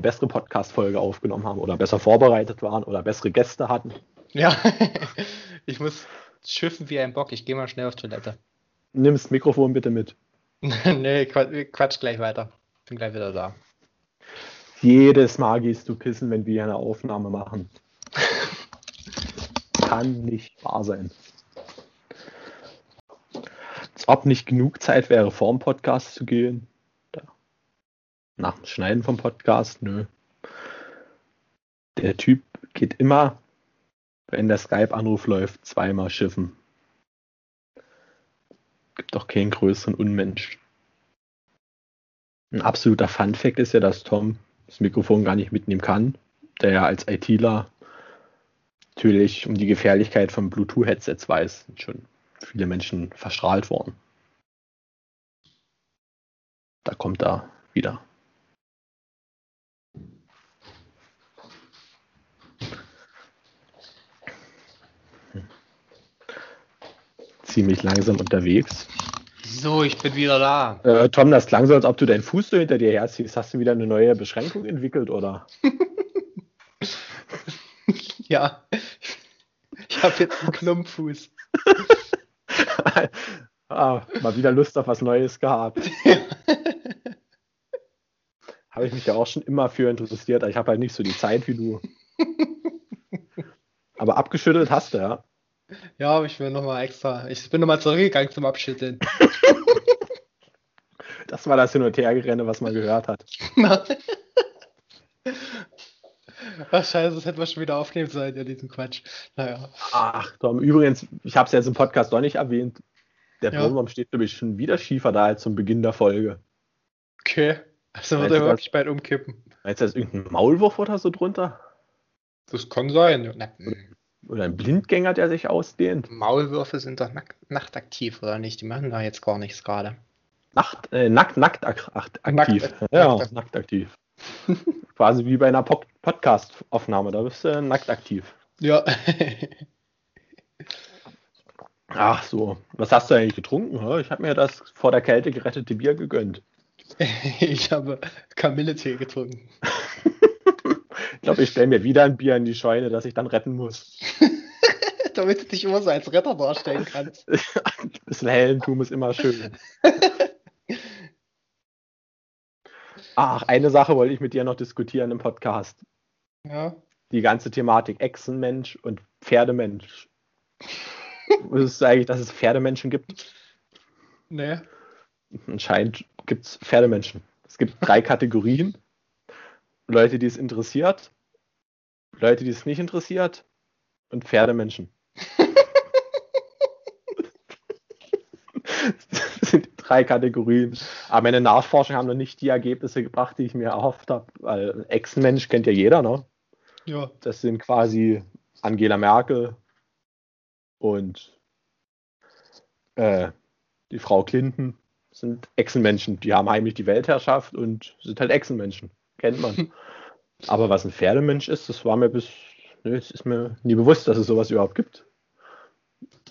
bessere Podcast-Folge aufgenommen haben oder besser vorbereitet waren oder bessere Gäste hatten. Ja, ich muss schiffen wie ein Bock. Ich gehe mal schnell auf Toilette. Nimm das Mikrofon bitte mit. nee, quatsch, quatsch gleich weiter. Bin gleich wieder da. Jedes Mal gehst du pissen, wenn wir eine Aufnahme machen. Kann nicht wahr sein. Als ob nicht genug Zeit wäre, vorm Podcast zu gehen. Nach dem Schneiden vom Podcast, nö. Der Typ geht immer, wenn der Skype-Anruf läuft, zweimal schiffen. Gibt doch keinen größeren Unmensch. Ein absoluter Fun-Fact ist ja, dass Tom das Mikrofon gar nicht mitnehmen kann, der ja als ITler natürlich um die Gefährlichkeit von Bluetooth-Headsets weiß. Sind schon viele Menschen verstrahlt worden. Da kommt er wieder. Ziemlich langsam unterwegs. So, ich bin wieder da. Äh, Tom, das klang so, als ob du deinen Fuß so hinter dir herziehst. Hast du wieder eine neue Beschränkung entwickelt, oder? ja. Ich habe jetzt einen Klumpfuß. ah, mal wieder Lust auf was Neues gehabt. habe ich mich ja auch schon immer für interessiert. Ich habe halt nicht so die Zeit wie du. Aber abgeschüttelt hast du, ja. Ja, aber ich will nochmal extra. Ich bin nochmal zurückgegangen zum Abschütteln. das war das Hin- und Hergerenne, was man gehört hat. Ach scheiße, das hätten wir schon wieder aufnehmen sollen, ja, diesen Quatsch. Naja. Ach, Tom, übrigens, ich habe es jetzt im Podcast doch nicht erwähnt. Der ja. Steht, glaube ich, schon wieder schiefer da als zum Beginn der Folge. Okay. Also wird er wirklich bald umkippen. Meinst du, da ist irgendein Maulwurf oder so drunter? Das kann sein. Na, oder ein Blindgänger, der sich ausdehnt. Maulwürfe sind doch nack nachtaktiv, oder nicht? Die machen da jetzt gar nichts gerade. Nacht, äh, nackt, nackt ak aktiv. Nackt, ja, nackt, nackt aktiv. Quasi wie bei einer po Podcast-Aufnahme, da bist du nackt aktiv. Ja. Ach so, was hast du eigentlich getrunken? Ich habe mir das vor der Kälte gerettete Bier gegönnt. ich habe Kamilletee getrunken. Ich glaube, ich stelle mir wieder ein Bier in die Scheune, das ich dann retten muss. Damit du dich immer so als Retter darstellen kannst. ein bisschen Heldentum ist immer schön. Ach, eine Sache wollte ich mit dir noch diskutieren im Podcast. Ja. Die ganze Thematik Echsenmensch und Pferdemensch. Wusstest du eigentlich, dass es Pferdemenschen gibt? Nee. Anscheinend gibt es Pferdemenschen. Es gibt drei Kategorien. Leute, die es interessiert, Leute, die es nicht interessiert und Pferdemenschen. das sind die drei Kategorien. Aber meine Nachforschungen haben noch nicht die Ergebnisse gebracht, die ich mir erhofft habe. Weil Ex-Mensch kennt ja jeder, ne? Ja. Das sind quasi Angela Merkel und äh, die Frau Clinton sind Echsenmenschen. Die haben heimlich die Weltherrschaft und sind halt Echsenmenschen. Kennt man. Aber was ein Pferdemensch ist, das war mir bis, nö, es ist mir nie bewusst, dass es sowas überhaupt gibt.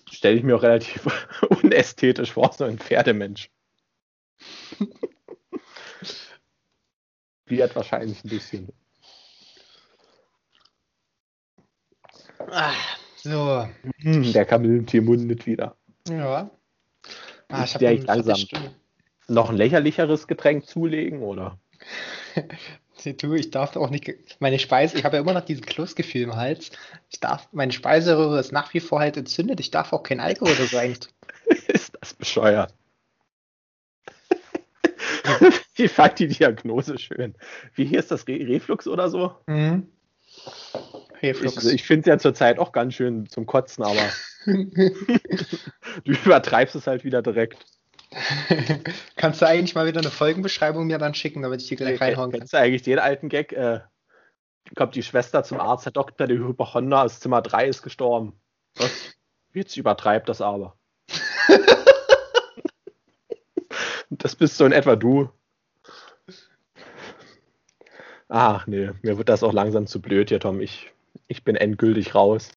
Stelle ich mir auch relativ unästhetisch vor, so ein Pferdemensch. Wird wahrscheinlich ein bisschen. Ah, so. Hm, der Kamillentee mundet wieder. Ja. Ah, ich habe langsam noch ein lächerlicheres Getränk zulegen, oder? Du, ich darf auch nicht. Meine Speise, ich habe ja immer noch diesen Klussgefühl im Hals. Ich darf, meine Speiseröhre ist nach wie vor halt entzündet. Ich darf auch kein Alkohol oder so eigentlich. ist das bescheuert? ich fand die Diagnose schön. Wie hier ist das Re Reflux oder so? Mhm. Reflux. Ich, ich finde es ja zurzeit auch ganz schön zum Kotzen, aber du übertreibst es halt wieder direkt. Kannst du eigentlich mal wieder eine Folgenbeschreibung mir dann schicken, damit ich die gleich reinhauen kann? Kennst du eigentlich den alten Gag? Äh, kommt die Schwester zum Arzt, Herr Doktor, der Hypochonder aus Zimmer 3 ist gestorben. Was? Jetzt übertreibt das aber. das bist so in etwa du. Ach nee, mir wird das auch langsam zu blöd hier, Tom. Ich, ich bin endgültig raus.